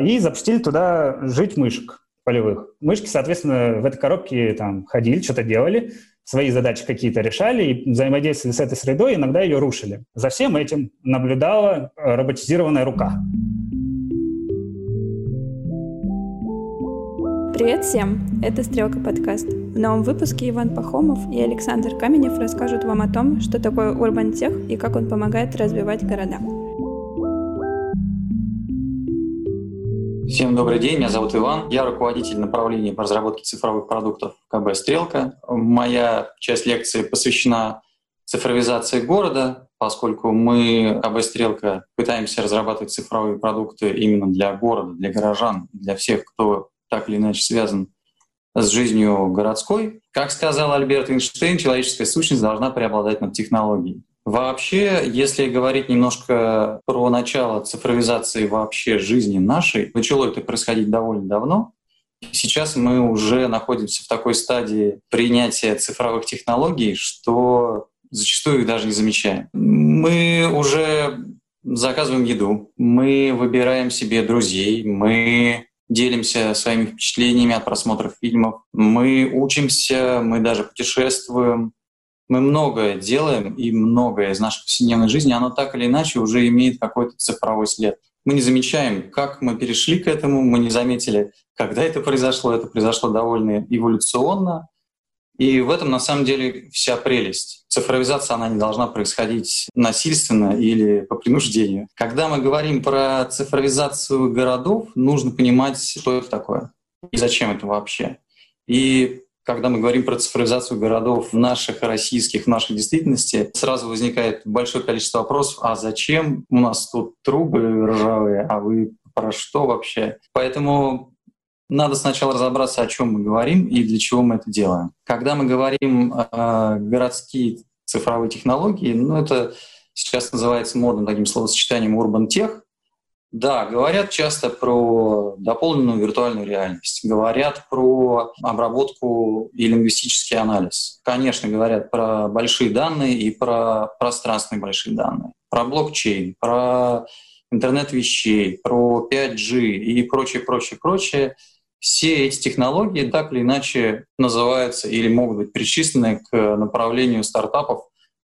и запустили туда жить мышек полевых. Мышки, соответственно, в этой коробке там ходили, что-то делали, свои задачи какие-то решали и взаимодействовали с этой средой, иногда ее рушили. За всем этим наблюдала роботизированная рука. Привет всем! Это «Стрелка подкаст». В новом выпуске Иван Пахомов и Александр Каменев расскажут вам о том, что такое Tech и как он помогает развивать города. Всем добрый день, меня зовут Иван. Я руководитель направления по разработке цифровых продуктов КБ «Стрелка». Моя часть лекции посвящена цифровизации города, поскольку мы, КБ «Стрелка», пытаемся разрабатывать цифровые продукты именно для города, для горожан, для всех, кто так или иначе связан с жизнью городской. Как сказал Альберт Эйнштейн, человеческая сущность должна преобладать над технологией. Вообще, если говорить немножко про начало цифровизации вообще жизни нашей, начало это происходить довольно давно. Сейчас мы уже находимся в такой стадии принятия цифровых технологий, что зачастую их даже не замечаем. Мы уже заказываем еду, мы выбираем себе друзей, мы делимся своими впечатлениями от просмотра фильмов, мы учимся, мы даже путешествуем, мы многое делаем, и многое из нашей повседневной жизни, оно так или иначе уже имеет какой-то цифровой след. Мы не замечаем, как мы перешли к этому, мы не заметили, когда это произошло. Это произошло довольно эволюционно. И в этом на самом деле вся прелесть. Цифровизация, она не должна происходить насильственно или по принуждению. Когда мы говорим про цифровизацию городов, нужно понимать, что это такое и зачем это вообще. И когда мы говорим про цифровизацию городов наших российских, в нашей действительности, сразу возникает большое количество вопросов, а зачем у нас тут трубы ржавые, а вы про что вообще? Поэтому надо сначала разобраться, о чем мы говорим и для чего мы это делаем. Когда мы говорим о городские цифровые технологии, ну это сейчас называется модным таким словосочетанием urban tech, да, говорят часто про дополненную виртуальную реальность, говорят про обработку и лингвистический анализ. Конечно, говорят про большие данные и про пространственные большие данные, про блокчейн, про интернет вещей, про 5G и прочее, прочее, прочее. Все эти технологии так или иначе называются или могут быть причислены к направлению стартапов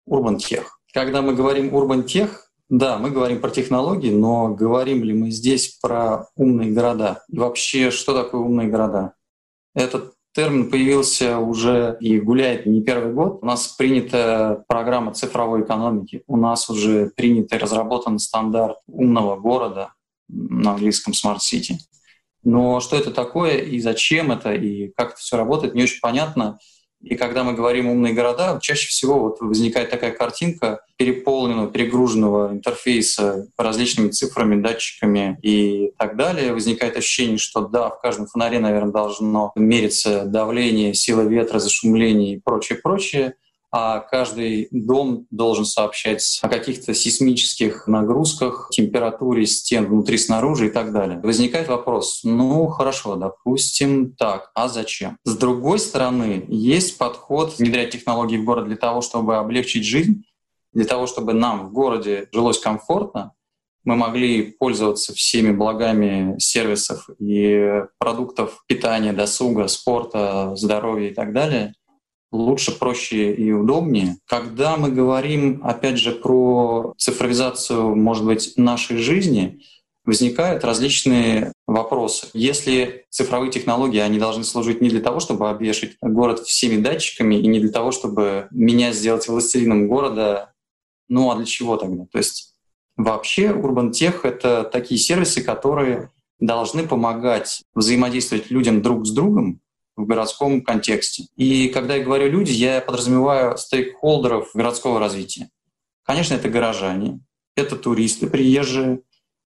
Urban Tech. Когда мы говорим Urban Tech, да, мы говорим про технологии, но говорим ли мы здесь про умные города? И вообще, что такое умные города? Этот термин появился уже и гуляет не первый год. У нас принята программа цифровой экономики, у нас уже принят и разработан стандарт умного города на английском Smart City. Но что это такое и зачем это, и как это все работает, не очень понятно. И когда мы говорим умные города, чаще всего вот возникает такая картинка переполненного, перегруженного интерфейса различными цифрами, датчиками и так далее. Возникает ощущение, что да, в каждом фонаре, наверное, должно мериться давление, сила ветра, зашумление и прочее, прочее а каждый дом должен сообщать о каких-то сейсмических нагрузках, температуре стен внутри, снаружи и так далее. Возникает вопрос, ну хорошо, допустим так, а зачем? С другой стороны, есть подход внедрять технологии в город для того, чтобы облегчить жизнь, для того, чтобы нам в городе жилось комфортно, мы могли пользоваться всеми благами сервисов и продуктов питания, досуга, спорта, здоровья и так далее — лучше, проще и удобнее. Когда мы говорим, опять же, про цифровизацию, может быть, нашей жизни, возникают различные вопросы. Если цифровые технологии, они должны служить не для того, чтобы обвешать город всеми датчиками, и не для того, чтобы меня сделать властелином города, ну а для чего тогда? То есть вообще Urban Tech — это такие сервисы, которые должны помогать взаимодействовать людям друг с другом, в городском контексте. И когда я говорю люди, я подразумеваю стейкхолдеров городского развития. Конечно, это горожане, это туристы приезжие,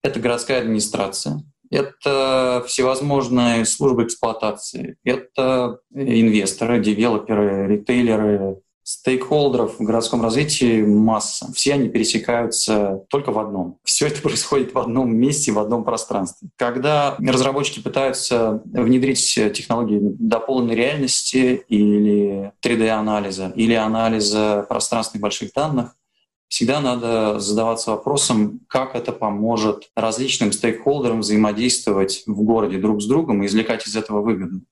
это городская администрация, это всевозможные службы эксплуатации, это инвесторы, девелоперы, ритейлеры, стейкхолдеров в городском развитии масса. Все они пересекаются только в одном. Все это происходит в одном месте, в одном пространстве. Когда разработчики пытаются внедрить технологии дополненной реальности или 3D-анализа, или анализа пространственных больших данных, всегда надо задаваться вопросом, как это поможет различным стейкхолдерам взаимодействовать в городе друг с другом и извлекать из этого выгоду.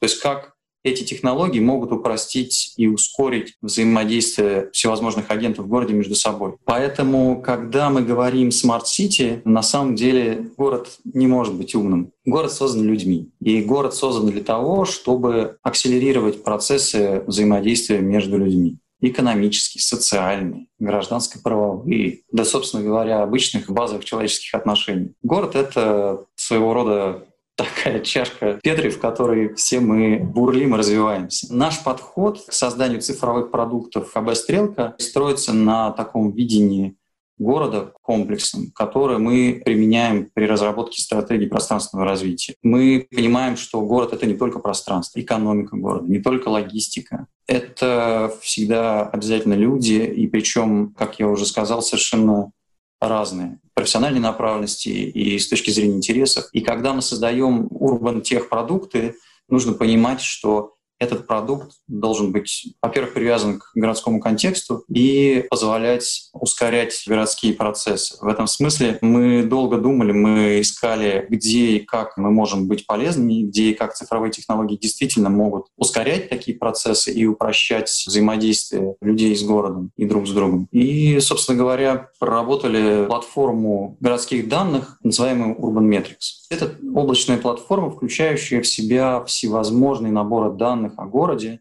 То есть как эти технологии могут упростить и ускорить взаимодействие всевозможных агентов в городе между собой. Поэтому, когда мы говорим City, на самом деле город не может быть умным. Город создан людьми. И город создан для того, чтобы акселерировать процессы взаимодействия между людьми экономические, социальные, гражданско-правовые, да, собственно говоря, обычных базовых человеческих отношений. Город — это своего рода такая чашка Петри, в которой все мы бурлим и развиваемся. Наш подход к созданию цифровых продуктов КБ «Стрелка» строится на таком видении города комплексом, который мы применяем при разработке стратегии пространственного развития. Мы понимаем, что город — это не только пространство, экономика города, не только логистика. Это всегда обязательно люди, и причем, как я уже сказал, совершенно разные профессиональной направленности и с точки зрения интересов. И когда мы создаем урбан тех продукты, нужно понимать, что этот продукт должен быть, во-первых, привязан к городскому контексту и позволять ускорять городские процессы. В этом смысле мы долго думали, мы искали, где и как мы можем быть полезными, где и как цифровые технологии действительно могут ускорять такие процессы и упрощать взаимодействие людей с городом и друг с другом. И, собственно говоря, проработали платформу городских данных, называемую Urban Metrics. Это облачная платформа, включающая в себя всевозможные наборы данных данных о городе,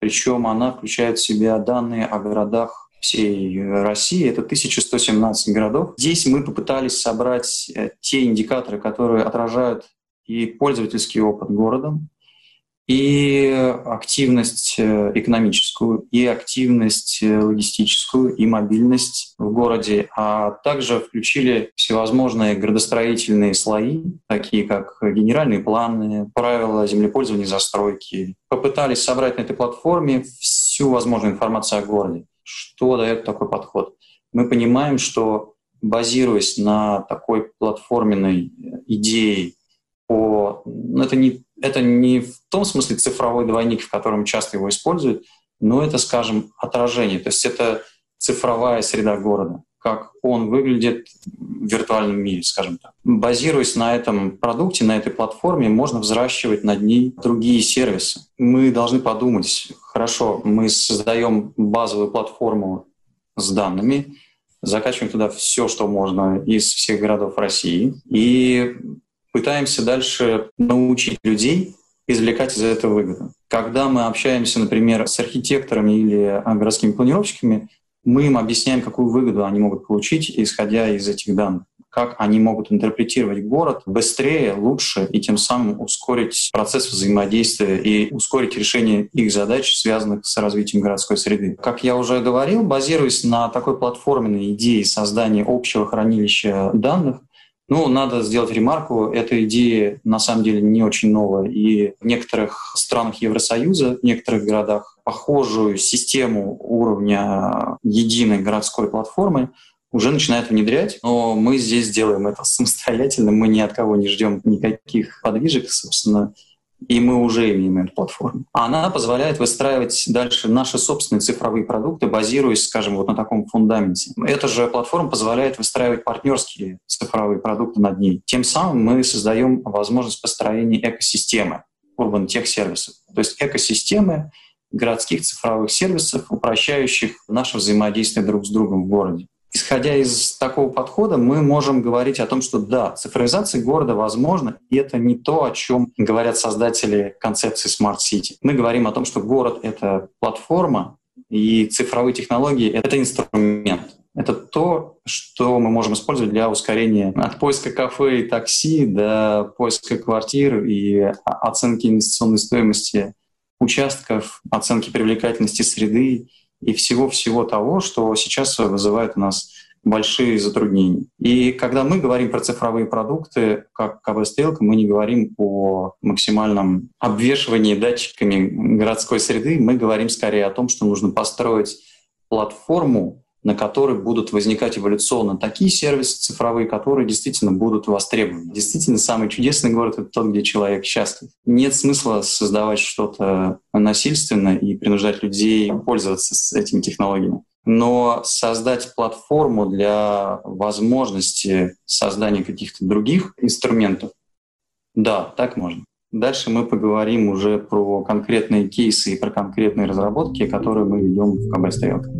причем она включает в себя данные о городах всей России. Это 1117 городов. Здесь мы попытались собрать э, те индикаторы, которые отражают и пользовательский опыт городом, и активность э, экономическую, и активность э, логистическую, и мобильность в городе, а также включили всевозможные градостроительные слои, такие как генеральные планы, правила землепользования и застройки. Попытались собрать на этой платформе всю возможную информацию о городе. Что дает такой подход? Мы понимаем, что базируясь на такой платформенной идее по... Ну, это не это не в том смысле цифровой двойник, в котором часто его используют, но это, скажем, отражение. То есть это цифровая среда города, как он выглядит в виртуальном мире, скажем так. Базируясь на этом продукте, на этой платформе, можно взращивать над ней другие сервисы. Мы должны подумать, хорошо, мы создаем базовую платформу с данными, закачиваем туда все, что можно из всех городов России, и пытаемся дальше научить людей извлекать из этого выгоду. Когда мы общаемся, например, с архитекторами или городскими планировщиками, мы им объясняем, какую выгоду они могут получить, исходя из этих данных как они могут интерпретировать город быстрее, лучше и тем самым ускорить процесс взаимодействия и ускорить решение их задач, связанных с развитием городской среды. Как я уже говорил, базируясь на такой платформенной идее создания общего хранилища данных, ну, надо сделать ремарку, эта идея на самом деле не очень новая. И в некоторых странах Евросоюза, в некоторых городах похожую систему уровня единой городской платформы уже начинают внедрять, но мы здесь делаем это самостоятельно, мы ни от кого не ждем никаких подвижек, собственно, и мы уже имеем эту платформу. Она позволяет выстраивать дальше наши собственные цифровые продукты, базируясь, скажем, вот на таком фундаменте. Эта же платформа позволяет выстраивать партнерские цифровые продукты над ней. Тем самым мы создаем возможность построения экосистемы Urban Tech сервисов. То есть экосистемы городских цифровых сервисов, упрощающих наше взаимодействие друг с другом в городе. Исходя из такого подхода, мы можем говорить о том, что да, цифровизация города возможна, и это не то, о чем говорят создатели концепции Smart City. Мы говорим о том, что город — это платформа, и цифровые технологии — это инструмент. Это то, что мы можем использовать для ускорения от поиска кафе и такси до поиска квартир и оценки инвестиционной стоимости участков, оценки привлекательности среды и всего-всего того, что сейчас вызывает у нас большие затруднения. И когда мы говорим про цифровые продукты, как КБ-стрелка, мы не говорим о максимальном обвешивании датчиками городской среды, мы говорим скорее о том, что нужно построить платформу, на которой будут возникать эволюционно такие сервисы цифровые, которые действительно будут востребованы. Действительно, самый чудесный город — это тот, где человек счастлив. Нет смысла создавать что-то насильственно и принуждать людей пользоваться этими технологиями. но создать платформу для возможности создания каких-то других инструментов, да, так можно. Дальше мы поговорим уже про конкретные кейсы и про конкретные разработки, которые мы ведем в КБ «Стрелка».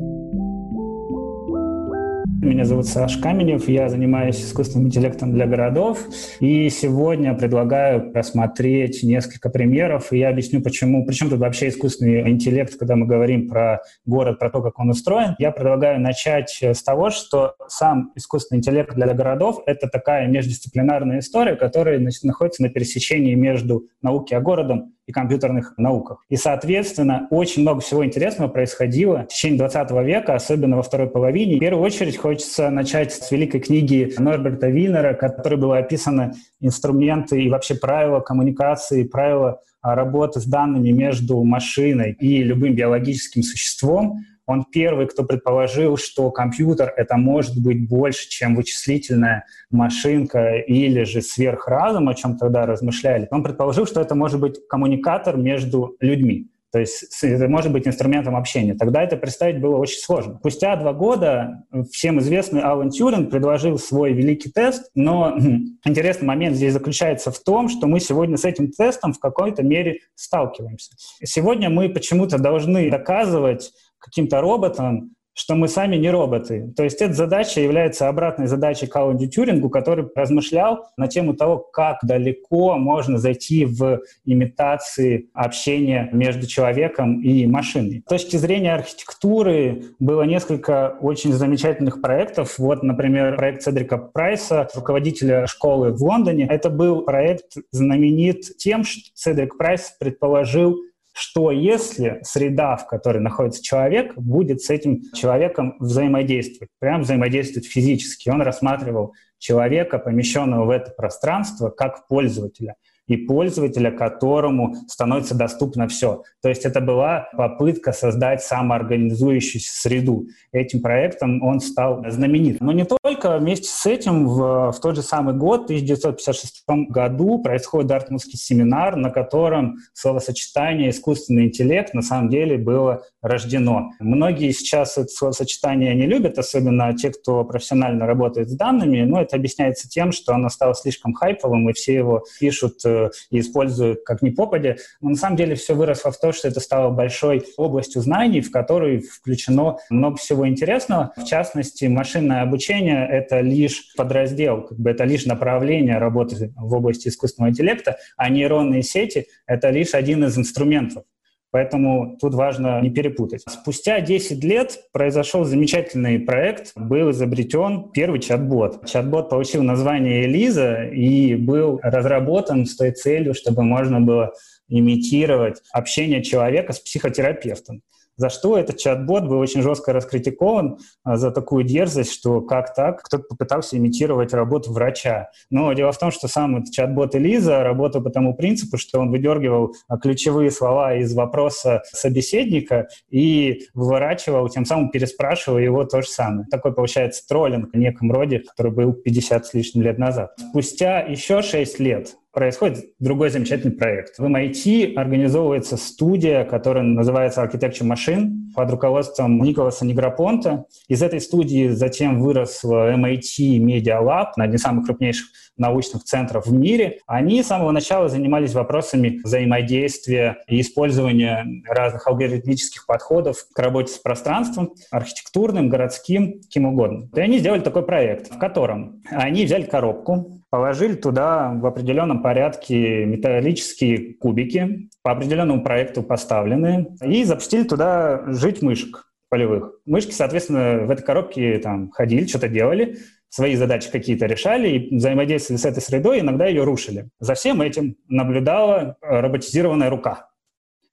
Меня зовут Саш Каменев, я занимаюсь искусственным интеллектом для городов, и сегодня предлагаю просмотреть несколько примеров, и я объясню, почему. Причем тут вообще искусственный интеллект, когда мы говорим про город, про то, как он устроен. Я предлагаю начать с того, что сам искусственный интеллект для городов — это такая междисциплинарная история, которая значит, находится на пересечении между науки о городом и компьютерных науках. И, соответственно, очень много всего интересного происходило в течение 20 века, особенно во второй половине. В первую очередь хочется начать с великой книги Норберта Винера, в которой было описаны инструменты и вообще правила коммуникации, правила работы с данными между машиной и любым биологическим существом. Он первый, кто предположил, что компьютер — это может быть больше, чем вычислительная машинка или же сверхразум, о чем тогда размышляли. Он предположил, что это может быть коммуникатор между людьми. То есть это может быть инструментом общения. Тогда это представить было очень сложно. Спустя два года всем известный Алан Тюринг предложил свой великий тест, но интересный момент здесь заключается в том, что мы сегодня с этим тестом в какой-то мере сталкиваемся. Сегодня мы почему-то должны доказывать каким-то роботом, что мы сами не роботы. То есть эта задача является обратной задачей Каланди Тюрингу, который размышлял на тему того, как далеко можно зайти в имитации общения между человеком и машиной. С точки зрения архитектуры было несколько очень замечательных проектов. Вот, например, проект Седрика Прайса, руководителя школы в Лондоне. Это был проект знаменит тем, что Седрик Прайс предположил что если среда, в которой находится человек, будет с этим человеком взаимодействовать, прям взаимодействовать физически. Он рассматривал человека, помещенного в это пространство, как пользователя – и пользователя, которому становится доступно все. То есть это была попытка создать самоорганизующуюся среду. Этим проектом он стал знаменит. Но не только вместе с этим в, в тот же самый год, в 1956 году, происходит Дартмутский семинар, на котором словосочетание «искусственный интеллект» на самом деле было рождено. Многие сейчас это словосочетание не любят, особенно те, кто профессионально работает с данными, но это объясняется тем, что оно стало слишком хайповым, и все его пишут э, и используют как ни попадя. Но на самом деле все выросло в то, что это стало большой областью знаний, в которой включено много всего интересного. В частности, машинное обучение — это лишь подраздел, как бы это лишь направление работы в области искусственного интеллекта, а нейронные сети — это лишь один из инструментов. Поэтому тут важно не перепутать. Спустя 10 лет произошел замечательный проект, был изобретен первый чат-бот. Чат-бот получил название Элиза и был разработан с той целью, чтобы можно было имитировать общение человека с психотерапевтом за что этот чат-бот был очень жестко раскритикован а, за такую дерзость, что как так, кто-то попытался имитировать работу врача. Но дело в том, что сам этот чат-бот Элиза работал по тому принципу, что он выдергивал а, ключевые слова из вопроса собеседника и выворачивал, тем самым переспрашивая его то же самое. Такой получается троллинг в неком роде, который был 50 с лишним лет назад. Спустя еще 6 лет происходит другой замечательный проект. В MIT организовывается студия, которая называется Architecture Machine под руководством Николаса Негропонта. Из этой студии затем вырос MIT Media Lab, один из самых крупнейших научных центров в мире. Они с самого начала занимались вопросами взаимодействия и использования разных алгоритмических подходов к работе с пространством, архитектурным, городским, кем угодно. И они сделали такой проект, в котором они взяли коробку, Положили туда в определенном порядке металлические кубики, по определенному проекту поставленные, и запустили туда жить мышек полевых. Мышки, соответственно, в этой коробке там ходили, что-то делали, свои задачи какие-то решали и взаимодействовали с этой средой, иногда ее рушили. За всем этим наблюдала роботизированная рука,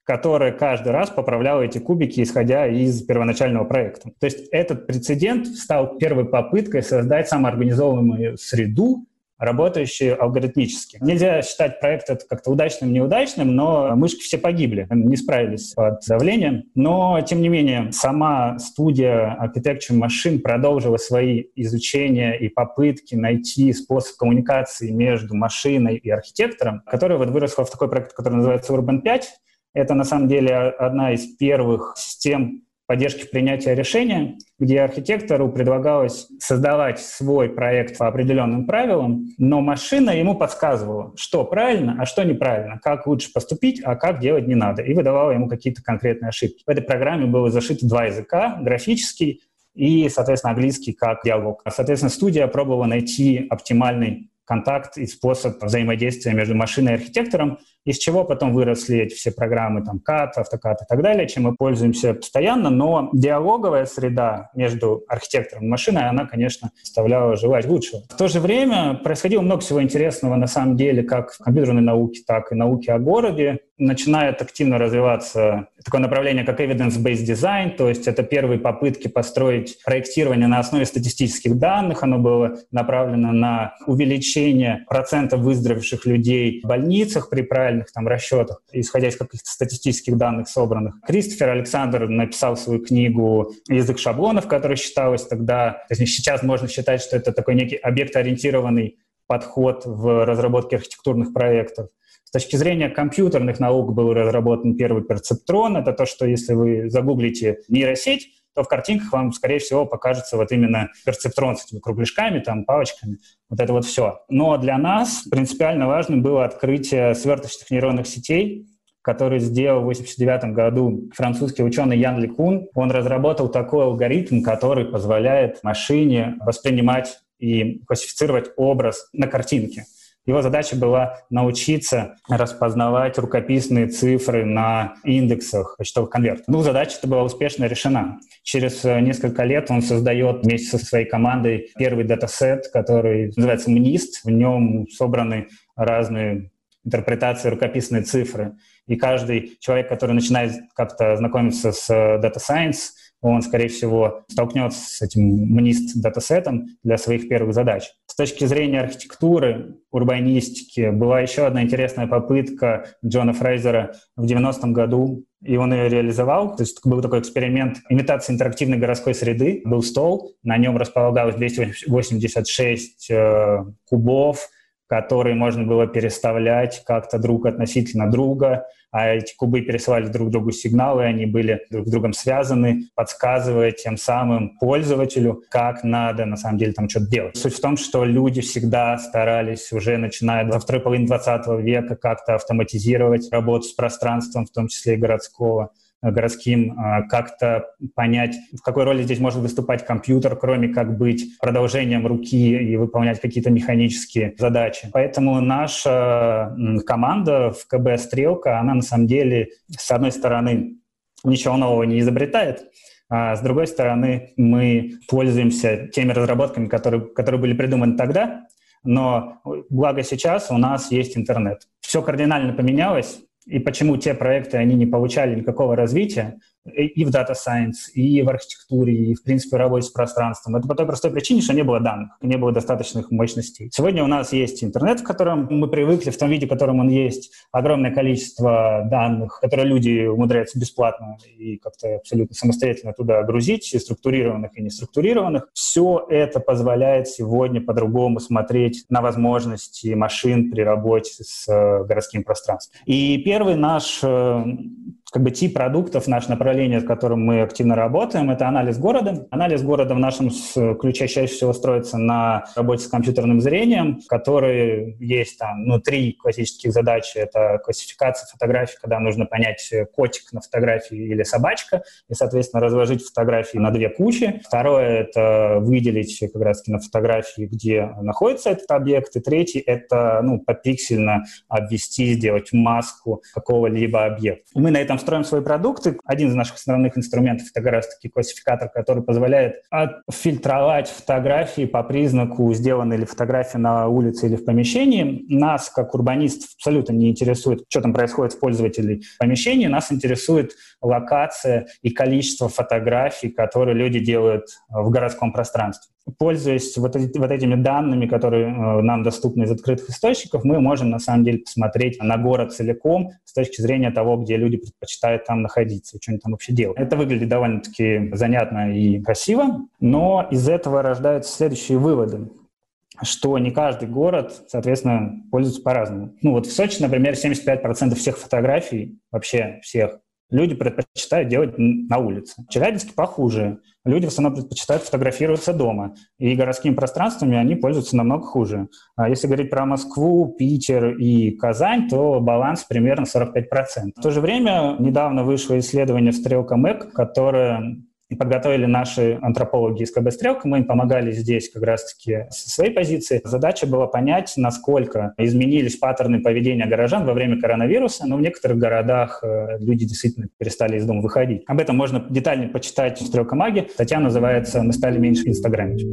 которая каждый раз поправляла эти кубики, исходя из первоначального проекта. То есть этот прецедент стал первой попыткой создать самоорганизованную среду, работающие алгоритмически. Нельзя считать проект это как-то удачным, неудачным, но мышки все погибли, не справились под давлением. Но, тем не менее, сама студия Architecture Machine продолжила свои изучения и попытки найти способ коммуникации между машиной и архитектором, которая вот выросла в такой проект, который называется Urban 5. Это, на самом деле, одна из первых систем поддержки принятия решения, где архитектору предлагалось создавать свой проект по определенным правилам, но машина ему подсказывала, что правильно, а что неправильно, как лучше поступить, а как делать не надо, и выдавала ему какие-то конкретные ошибки. В этой программе было зашито два языка, графический и, соответственно, английский как диалог. Соответственно, студия пробовала найти оптимальный контакт и способ взаимодействия между машиной и архитектором, из чего потом выросли эти все программы, там, CAD, AutoCAD и так далее, чем мы пользуемся постоянно, но диалоговая среда между архитектором и машиной, она, конечно, оставляла желать лучшего. В то же время происходило много всего интересного, на самом деле, как в компьютерной науке, так и науке о городе. Начинает активно развиваться такое направление, как evidence-based design, то есть это первые попытки построить проектирование на основе статистических данных. Оно было направлено на увеличение процента выздоровевших людей в больницах при правильном реальных там расчетах, исходя из каких-то статистических данных собранных. Кристофер Александр написал свою книгу «Язык шаблонов», которая считалась тогда, то есть сейчас можно считать, что это такой некий объектоориентированный подход в разработке архитектурных проектов. С точки зрения компьютерных наук был разработан первый перцептрон. Это то, что если вы загуглите нейросеть, то в картинках вам, скорее всего, покажется вот именно перцептрон с этими кругляшками, там, палочками, вот это вот все. Но для нас принципиально важным было открытие сверточных нейронных сетей, который сделал в 1989 году французский ученый Ян Ликун. Он разработал такой алгоритм, который позволяет машине воспринимать и классифицировать образ на картинке. Его задача была научиться распознавать рукописные цифры на индексах почтовых конвертов. Ну, задача эта была успешно решена. Через э, несколько лет он создает вместе со своей командой первый датасет, который называется МНИСТ. В нем собраны разные интерпретации рукописной цифры. И каждый человек, который начинает как-то знакомиться с э, Science, он, скорее всего, столкнется с этим МНИСТ датасетом для своих первых задач. С точки зрения архитектуры, урбанистики, была еще одна интересная попытка Джона Фрейзера в 90-м году, и он ее реализовал. То есть был такой эксперимент имитации интерактивной городской среды. Был стол, на нем располагалось 286 э, кубов, которые можно было переставлять как-то друг относительно друга, а эти кубы пересылали друг другу сигналы, они были друг с другом связаны, подсказывая тем самым пользователю, как надо на самом деле там что-то делать. Суть в том, что люди всегда старались уже начиная во второй половине 20 века как-то автоматизировать работу с пространством, в том числе и городского городским, а, как-то понять, в какой роли здесь может выступать компьютер, кроме как быть продолжением руки и выполнять какие-то механические задачи. Поэтому наша команда в КБ «Стрелка», она на самом деле, с одной стороны, ничего нового не изобретает, а с другой стороны, мы пользуемся теми разработками, которые, которые были придуманы тогда, но благо сейчас у нас есть интернет. Все кардинально поменялось, и почему те проекты, они не получали никакого развития, и в Data Science, и в архитектуре, и, в принципе, в работе с пространством. Это по той простой причине, что не было данных, не было достаточных мощностей. Сегодня у нас есть интернет, в котором мы привыкли, в том виде, в котором он есть, огромное количество данных, которые люди умудряются бесплатно и как-то абсолютно самостоятельно туда грузить, и структурированных, и неструктурированных. Все это позволяет сегодня по-другому смотреть на возможности машин при работе с э, городским пространством. И первый наш э, как бы тип продуктов, наше направление, с которым мы активно работаем, это анализ города. Анализ города в нашем ключе чаще всего строится на работе с компьютерным зрением, которые есть там, ну, три классических задачи. Это классификация фотографий, когда нужно понять, котик на фотографии или собачка, и, соответственно, разложить фотографии на две кучи. Второе — это выделить как раз-таки на фотографии, где находится этот объект. И третий — это, ну, попиксельно обвести, сделать маску какого-либо объекта. Мы на этом строим свои продукты. Один из наших основных инструментов — это как раз-таки классификатор, который позволяет отфильтровать фотографии по признаку, сделаны ли фотографии на улице или в помещении. Нас, как урбанистов, абсолютно не интересует, что там происходит с пользователей в помещении. Нас интересует локация и количество фотографий, которые люди делают в городском пространстве пользуясь вот, вот этими данными, которые э, нам доступны из открытых источников, мы можем на самом деле посмотреть на город целиком с точки зрения того, где люди предпочитают там находиться и что они там вообще делают. Это выглядит довольно-таки занятно и красиво, но из этого рождаются следующие выводы что не каждый город, соответственно, пользуется по-разному. Ну вот в Сочи, например, 75% всех фотографий, вообще всех, люди предпочитают делать на улице. В Челябинске похуже. Люди в основном предпочитают фотографироваться дома. И городскими пространствами они пользуются намного хуже. А если говорить про Москву, Питер и Казань, то баланс примерно 45%. В то же время недавно вышло исследование в Стрелка Мэк, которое подготовили наши антропологи из КБ «Стрелка». Мы им помогали здесь как раз-таки со своей позиции. Задача была понять, насколько изменились паттерны поведения горожан во время коронавируса. Но в некоторых городах э, люди действительно перестали из дома выходить. Об этом можно детальнее почитать в «Стрелка маги». Статья называется «Мы стали меньше инстаграмить».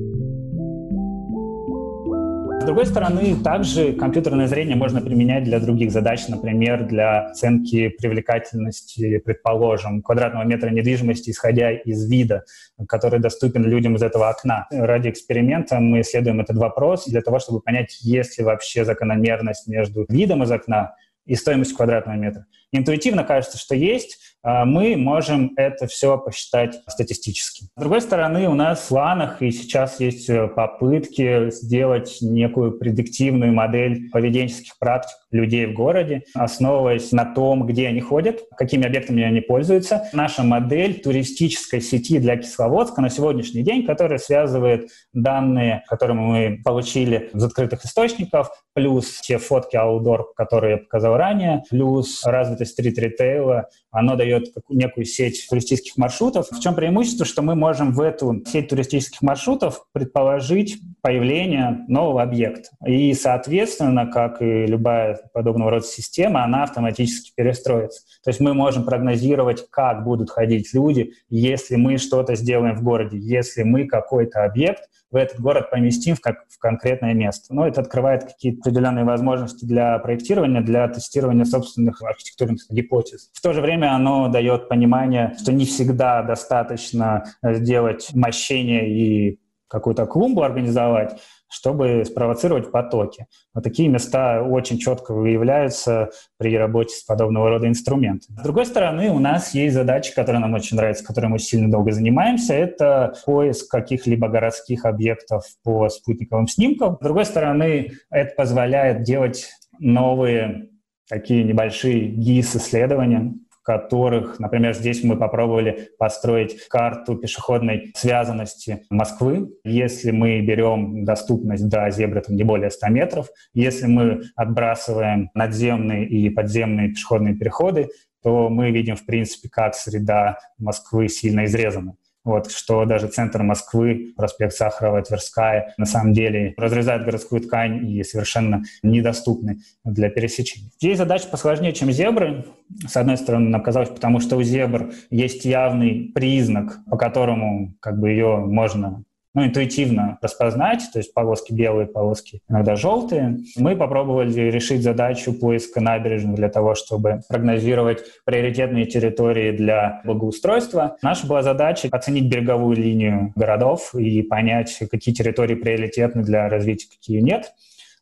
С другой стороны, также компьютерное зрение можно применять для других задач, например, для оценки привлекательности, предположим, квадратного метра недвижимости, исходя из вида, который доступен людям из этого окна. Ради эксперимента мы исследуем этот вопрос для того, чтобы понять, есть ли вообще закономерность между видом из окна и стоимостью квадратного метра. Интуитивно кажется, что есть, мы можем это все посчитать статистически. С другой стороны, у нас в планах и сейчас есть э, попытки сделать некую предиктивную модель поведенческих практик людей в городе, основываясь на том, где они ходят, какими объектами они пользуются. Наша модель туристической сети для Кисловодска на сегодняшний день, которая связывает данные, которые мы получили из открытых источников, плюс те фотки outdoor, которые я показал ранее, плюс развитость стрит-ритейла, оно дает некую сеть туристических маршрутов. В чем преимущество, что мы можем в эту сеть туристических маршрутов предположить появление нового объекта. И, соответственно, как и любая подобного рода система, она автоматически перестроится. То есть мы можем прогнозировать, как будут ходить люди, если мы что-то сделаем в городе, если мы какой-то объект в этот город поместим в, как, в конкретное место. Но это открывает какие-то определенные возможности для проектирования, для тестирования собственных архитектурных гипотез. В то же время оно дает понимание, что не всегда достаточно сделать мощение и какую-то клумбу организовать, чтобы спровоцировать потоки. Вот такие места очень четко выявляются при работе с подобного рода инструментами. С другой стороны, у нас есть задача, которая нам очень нравится, которой мы сильно долго занимаемся, это поиск каких-либо городских объектов по спутниковым снимкам. С другой стороны, это позволяет делать новые такие небольшие ГИС-исследования, которых, например, здесь мы попробовали построить карту пешеходной связанности Москвы. Если мы берем доступность до зебры там, не более 100 метров, если мы отбрасываем надземные и подземные пешеходные переходы, то мы видим, в принципе, как среда Москвы сильно изрезана. Вот, что даже центр Москвы, проспект Сахарова, Тверская, на самом деле разрезают городскую ткань и совершенно недоступны для пересечения. Здесь задача посложнее, чем зебры. С одной стороны, нам казалось, потому что у зебр есть явный признак, по которому как бы ее можно ну, интуитивно распознать, то есть полоски белые, полоски иногда желтые. Мы попробовали решить задачу поиска набережных для того, чтобы прогнозировать приоритетные территории для благоустройства. Наша была задача оценить береговую линию городов и понять, какие территории приоритетны для развития, какие нет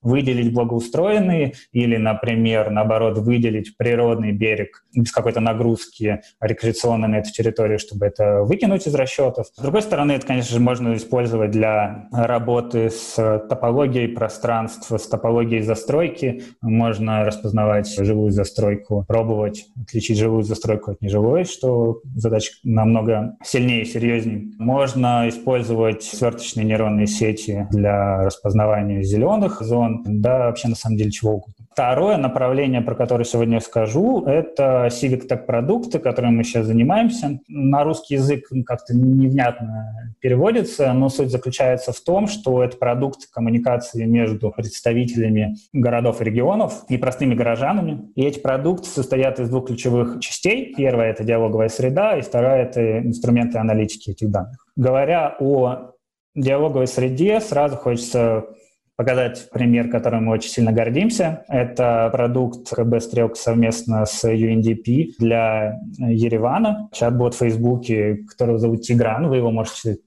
выделить благоустроенные или, например, наоборот, выделить природный берег без какой-то нагрузки рекреационно на эту территорию, чтобы это выкинуть из расчетов. С другой стороны, это, конечно же, можно использовать для работы с топологией пространства, с топологией застройки. Можно распознавать живую застройку, пробовать отличить живую застройку от нежилой, что задача намного сильнее и серьезнее. Можно использовать сверточные нейронные сети для распознавания зеленых зон, да, вообще на самом деле чего угодно. Второе направление, про которое сегодня скажу, это Civic Tech продукты, которыми мы сейчас занимаемся. На русский язык как-то невнятно переводится, но суть заключается в том, что это продукт коммуникации между представителями городов и регионов и простыми горожанами. И эти продукты состоят из двух ключевых частей. Первая — это диалоговая среда, и вторая — это инструменты аналитики этих данных. Говоря о диалоговой среде, сразу хочется показать пример, которым мы очень сильно гордимся. Это продукт КБ «Стрелка» совместно с UNDP для Еревана. Чат-бот в Фейсбуке, которого зовут Тигран. Вы его можете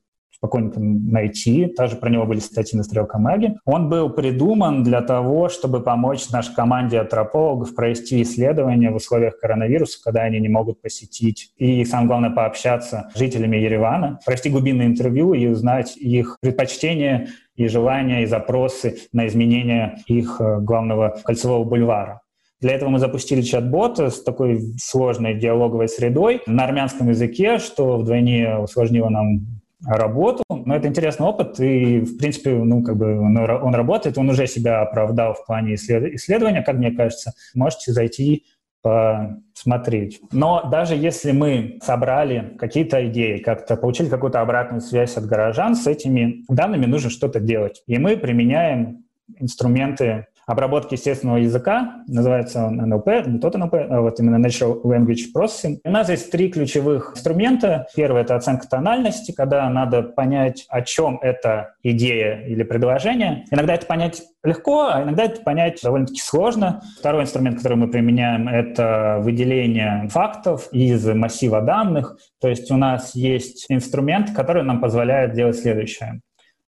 спокойно найти. Также про него были статьи на Стрелка Маги. Он был придуман для того, чтобы помочь нашей команде антропологов провести исследования в условиях коронавируса, когда они не могут посетить. И, самое главное, пообщаться с жителями Еревана, провести глубинное интервью и узнать их предпочтения и желания, и запросы на изменение их э, главного кольцевого бульвара. Для этого мы запустили чат-бот с такой сложной диалоговой средой на армянском языке, что вдвойне усложнило нам работу. Но это интересный опыт, и, в принципе, ну, как бы он, он работает, он уже себя оправдал в плане исследования, как мне кажется. Можете зайти посмотреть. Но даже если мы собрали какие-то идеи, как-то получили какую-то обратную связь от горожан, с этими данными нужно что-то делать. И мы применяем инструменты обработки естественного языка, называется он NLP, не тот NLP, а вот именно Natural Language Processing. У нас есть три ключевых инструмента. Первый — это оценка тональности, когда надо понять, о чем эта идея или предложение. Иногда это понять легко, а иногда это понять довольно-таки сложно. Второй инструмент, который мы применяем, это выделение фактов из массива данных. То есть у нас есть инструмент, который нам позволяет делать следующее.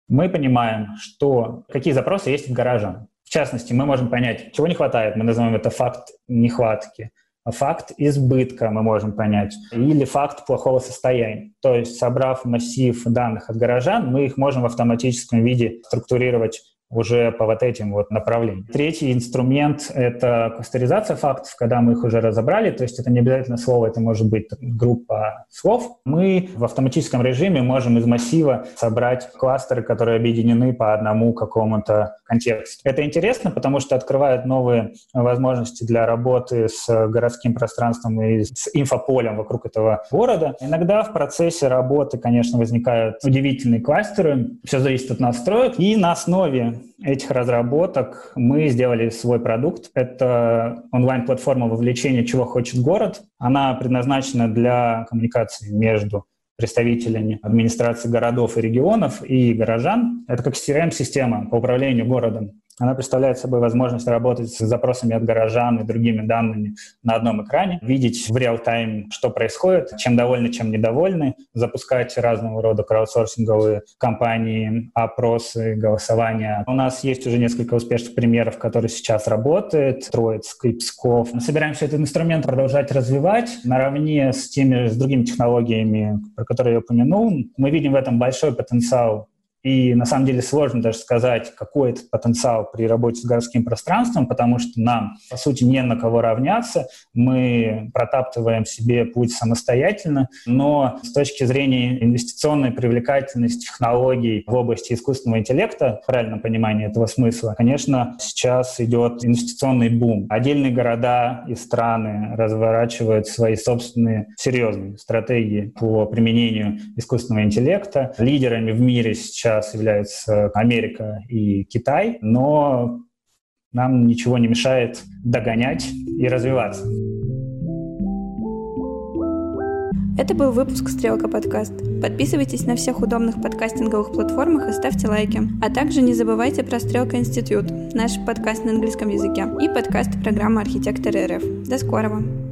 Мы понимаем, что какие запросы есть в горожан. Частности, мы можем понять, чего не хватает, мы называем это факт нехватки, факт избытка мы можем понять, или факт плохого состояния. То есть, собрав массив данных от горожан, мы их можем в автоматическом виде структурировать уже по вот этим вот направлениям. Третий инструмент — это кластеризация фактов, когда мы их уже разобрали, то есть это не обязательно слово, это может быть группа слов. Мы в автоматическом режиме можем из массива собрать кластеры, которые объединены по одному какому-то контексту. Это интересно, потому что открывает новые возможности для работы с городским пространством и с инфополем вокруг этого города. Иногда в процессе работы, конечно, возникают удивительные кластеры, все зависит от настроек, и на основе этих разработок мы сделали свой продукт. Это онлайн-платформа вовлечения «Чего хочет город». Она предназначена для коммуникации между представителями администрации городов и регионов и горожан. Это как CRM-система по управлению городом. Она представляет собой возможность работать с запросами от горожан и другими данными на одном экране, видеть в реал-тайм, что происходит, чем довольны, чем недовольны, запускать разного рода краудсорсинговые кампании, опросы, голосования. У нас есть уже несколько успешных примеров, которые сейчас работают. Троицк и Псков. Мы собираемся этот инструмент продолжать развивать наравне с теми, с другими технологиями, про которые я упомянул. Мы видим в этом большой потенциал и на самом деле сложно даже сказать, какой этот потенциал при работе с городским пространством, потому что нам, по сути, не на кого равняться. Мы протаптываем себе путь самостоятельно, но с точки зрения инвестиционной привлекательности технологий в области искусственного интеллекта, в правильном понимании этого смысла, конечно, сейчас идет инвестиционный бум. Отдельные города и страны разворачивают свои собственные серьезные стратегии по применению искусственного интеллекта. Лидерами в мире сейчас сейчас являются Америка и Китай, но нам ничего не мешает догонять и развиваться. Это был выпуск «Стрелка подкаст». Подписывайтесь на всех удобных подкастинговых платформах и ставьте лайки. А также не забывайте про «Стрелка Институт», наш подкаст на английском языке и подкаст программы «Архитектор РФ». До скорого!